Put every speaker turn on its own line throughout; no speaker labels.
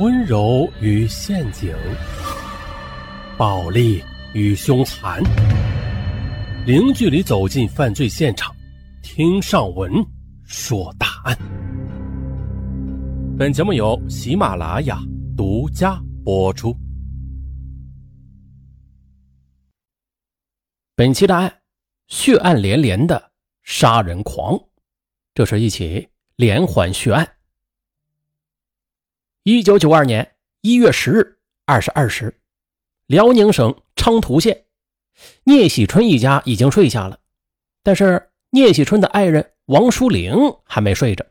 温柔与陷阱，暴力与凶残，零距离走进犯罪现场，听上文说大案。本节目由喜马拉雅独家播出。本期的案，血案连连的杀人狂，这是一起连环血案。一九九二年一月十日二十二时，辽宁省昌图县聂喜春一家已经睡下了，但是聂喜春的爱人王淑玲还没睡着。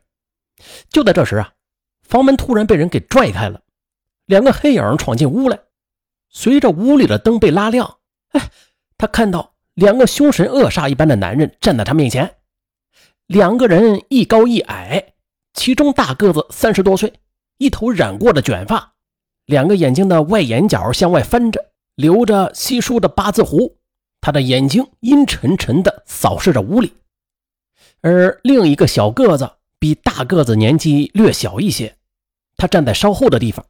就在这时啊，房门突然被人给拽开了，两个黑影闯进屋来。随着屋里的灯被拉亮，哎，他看到两个凶神恶煞一般的男人站在他面前。两个人一高一矮，其中大个子三十多岁。一头染过的卷发，两个眼睛的外眼角向外翻着，留着稀疏的八字胡。他的眼睛阴沉沉地扫视着屋里，而另一个小个子比大个子年纪略小一些，他站在稍后的地方，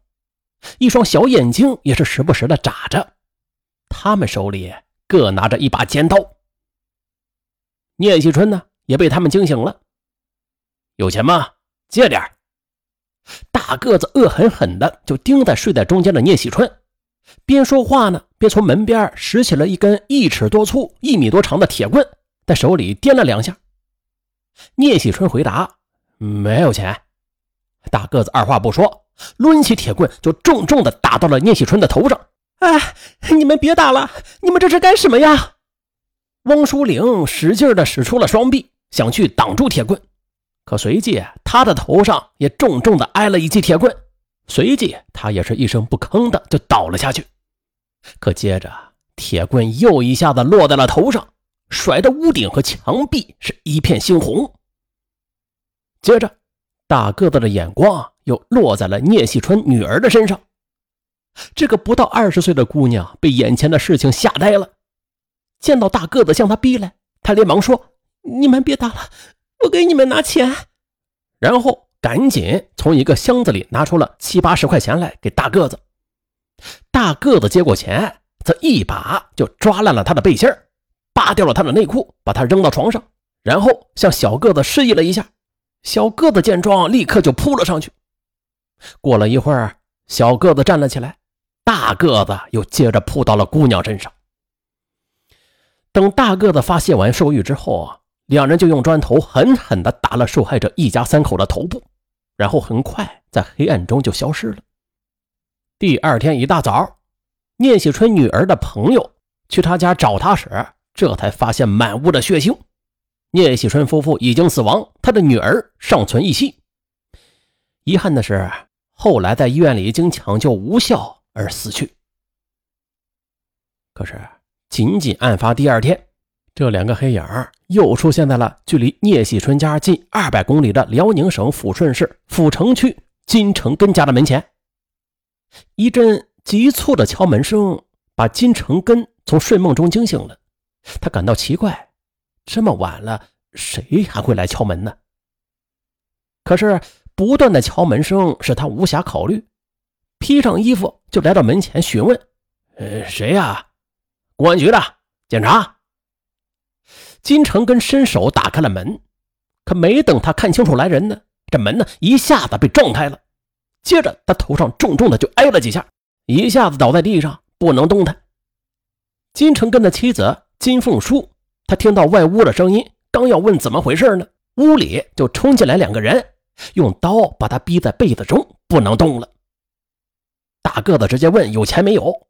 一双小眼睛也是时不时的眨着。他们手里各拿着一把尖刀。聂喜春呢，也被他们惊醒了。有钱吗？借点大个子恶狠狠的就盯在睡在中间的聂喜春，边说话呢，边从门边拾起了一根一尺多粗、一米多长的铁棍，在手里掂了两下。聂喜春回答：“没有钱。”大个子二话不说，抡起铁棍就重重的打到了聂喜春的头上。“哎，你们别打了，你们这是干什么呀？”汪淑玲使劲的使出了双臂，想去挡住铁棍。可随即，他的头上也重重的挨了一记铁棍，随即他也是一声不吭的就倒了下去。可接着，铁棍又一下子落在了头上，甩的屋顶和墙壁是一片猩红。接着，大个子的眼光又落在了聂喜春女儿的身上。这个不到二十岁的姑娘被眼前的事情吓呆了，见到大个子向她逼来，她连忙说：“你们别打了。”我给你们拿钱，然后赶紧从一个箱子里拿出了七八十块钱来给大个子。大个子接过钱，则一把就抓烂了他的背心扒掉了他的内裤，把他扔到床上，然后向小个子示意了一下。小个子见状，立刻就扑了上去。过了一会儿，小个子站了起来，大个子又接着扑到了姑娘身上。等大个子发泄完兽欲之后啊。两人就用砖头狠狠地打了受害者一家三口的头部，然后很快在黑暗中就消失了。第二天一大早，聂喜春女儿的朋友去他家找他时，这才发现满屋的血腥。聂喜春夫妇已经死亡，他的女儿尚存一息。遗憾的是，后来在医院里经抢救无效而死去。可是，仅仅案发第二天。这两个黑影又出现在了距离聂喜春家近二百公里的辽宁省抚顺市阜城区金成根家的门前。一阵急促的敲门声把金成根从睡梦中惊醒了，他感到奇怪：这么晚了，谁还会来敲门呢？可是不断的敲门声使他无暇考虑，披上衣服就来到门前询问：“呃，谁呀？公安局的警察。”金成根伸手打开了门，可没等他看清楚来人呢，这门呢一下子被撞开了，接着他头上重重的就挨了几下，一下子倒在地上不能动弹。金成根的妻子金凤书，她听到外屋的声音，刚要问怎么回事呢，屋里就冲进来两个人，用刀把他逼在被子中不能动了。大个子直接问有钱没有，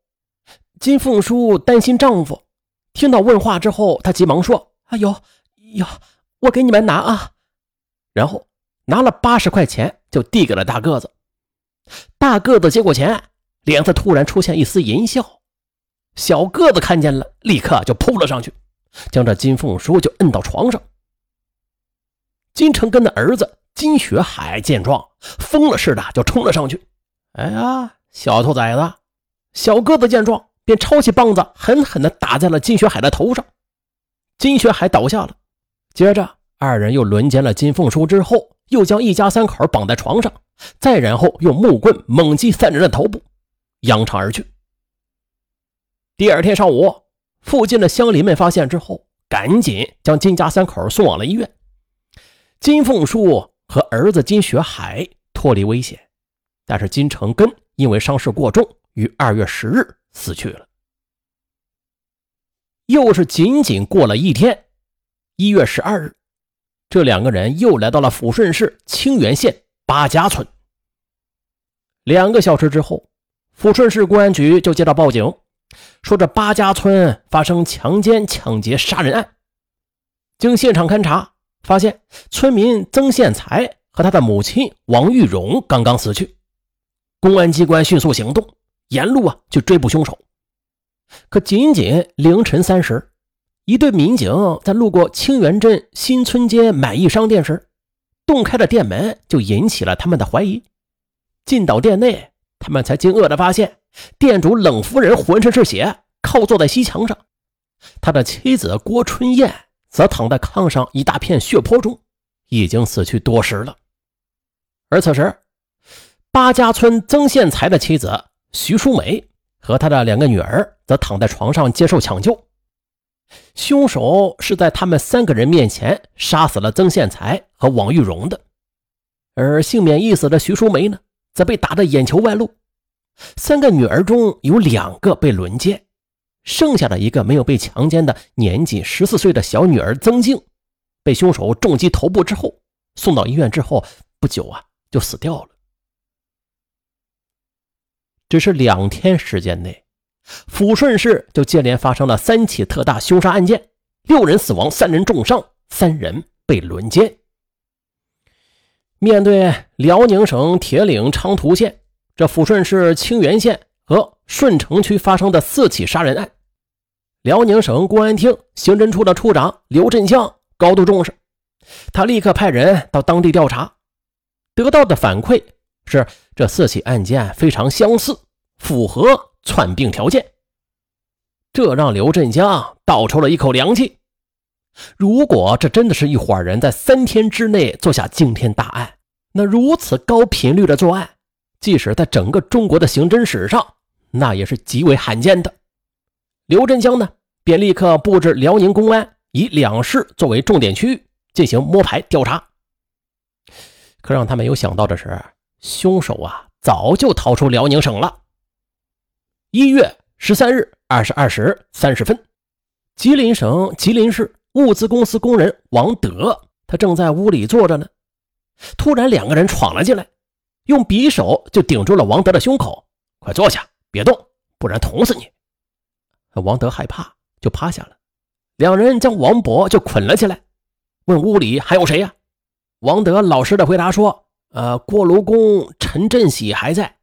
金凤书担心丈夫，听到问话之后，她急忙说。啊有有，我给你们拿啊！然后拿了八十块钱，就递给了大个子。大个子接过钱，脸色突然出现一丝淫笑。小个子看见了，立刻就扑了上去，将这金凤书就摁到床上。金成根的儿子金学海见状，疯了似的就冲了上去。哎呀，小兔崽子！小个子见状，便抄起棒子，狠狠地打在了金学海的头上。金学海倒下了，接着二人又轮奸了金凤书，之后又将一家三口绑在床上，再然后用木棍猛击三人的头部，扬长而去。第二天上午，附近的乡邻们发现之后，赶紧将金家三口送往了医院。金凤书和儿子金学海脱离危险，但是金成根因为伤势过重，于二月十日死去了。又是仅仅过了一天，一月十二日。这两个人又来到了抚顺市清源县八家村。两个小时之后，抚顺市公安局就接到报警，说这八家村发生强奸、抢劫、杀人案。经现场勘查，发现村民曾宪才和他的母亲王玉荣刚刚死去。公安机关迅速行动，沿路啊去追捕凶手。可仅仅凌晨三时。一队民警在路过清源镇新村街买艺商店时，洞开的店门就引起了他们的怀疑。进到店内，他们才惊愕地发现，店主冷夫人浑身是血，靠坐在西墙上；他的妻子郭春燕则躺在炕上一大片血泊中，已经死去多时了。而此时，八家村曾宪才的妻子徐淑梅和他的两个女儿则躺在床上接受抢救。凶手是在他们三个人面前杀死了曾宪才和王玉荣的，而幸免一死的徐淑梅呢，则被打得眼球外露。三个女儿中有两个被轮奸，剩下的一个没有被强奸的年仅十四岁的小女儿曾静，被凶手重击头部之后送到医院之后不久啊就死掉了。只是两天时间内。抚顺市就接连发生了三起特大凶杀案件，六人死亡，三人重伤，三人被轮奸。面对辽宁省铁岭昌图县、这抚顺市清源县和顺城区发生的四起杀人案，辽宁省公安厅刑侦处的处长刘振江高度重视，他立刻派人到当地调查，得到的反馈是这四起案件非常相似，符合。篡并条件，这让刘振江倒抽了一口凉气。如果这真的是一伙人在三天之内做下惊天大案，那如此高频率的作案，即使在整个中国的刑侦史上，那也是极为罕见的。刘振江呢，便立刻布置辽宁公安以两市作为重点区域进行摸排调查。可让他没有想到的是，凶手啊，早就逃出辽宁省了。一月十三日二十二时三十分，吉林省吉林市物资公司工人王德，他正在屋里坐着呢。突然，两个人闯了进来，用匕首就顶住了王德的胸口：“快坐下，别动，不然捅死你！”王德害怕，就趴下了。两人将王博就捆了起来，问屋里还有谁呀？王德老实的回答说：“呃，锅炉工陈振喜还在。”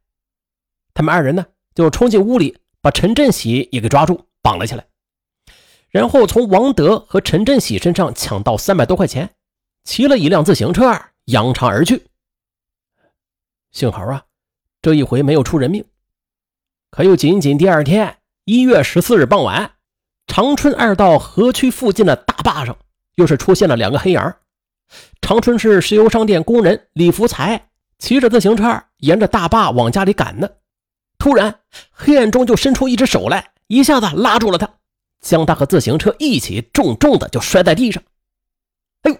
他们二人呢？就冲进屋里，把陈振喜也给抓住，绑了起来，然后从王德和陈振喜身上抢到三百多块钱，骑了一辆自行车扬长而去。幸好啊，这一回没有出人命。可又仅仅第二天，一月十四日傍晚，长春二道河区附近的大坝上，又是出现了两个黑影。长春市石油商店工人李福才骑着自行车沿着大坝往家里赶呢。突然，黑暗中就伸出一只手来，一下子拉住了他，将他和自行车一起重重的就摔在地上。哎呦，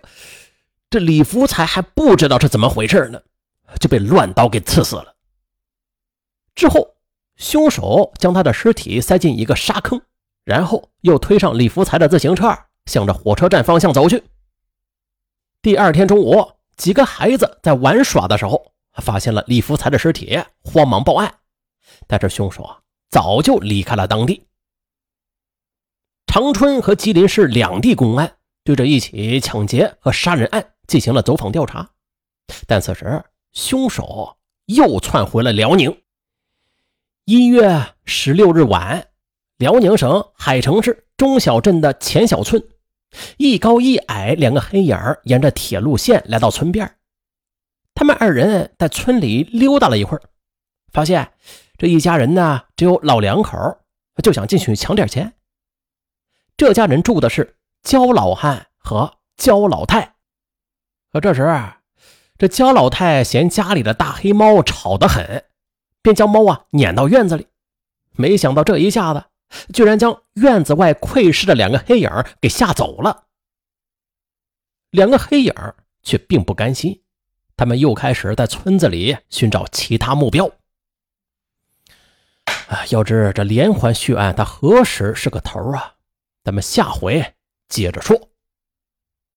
这李福才还不知道是怎么回事呢，就被乱刀给刺死了。之后，凶手将他的尸体塞进一个沙坑，然后又推上李福才的自行车，向着火车站方向走去。第二天中午，几个孩子在玩耍的时候，发现了李福才的尸体，慌忙报案。但是凶手啊，早就离开了当地。长春和吉林市两地公安对这一起抢劫和杀人案进行了走访调查，但此时凶手又窜回了辽宁。一月十六日晚，辽宁省海城市中小镇的钱小村，一高一矮两个黑影沿着铁路线来到村边他们二人在村里溜达了一会儿，发现。这一家人呢，只有老两口，就想进去抢点钱。这家人住的是焦老汉和焦老太。可这时，这焦老太嫌家里的大黑猫吵得很，便将猫啊撵到院子里。没想到这一下子，居然将院子外窥视的两个黑影给吓走了。两个黑影却并不甘心，他们又开始在村子里寻找其他目标。啊，要知这连环血案，它何时是个头啊？咱们下回接着说。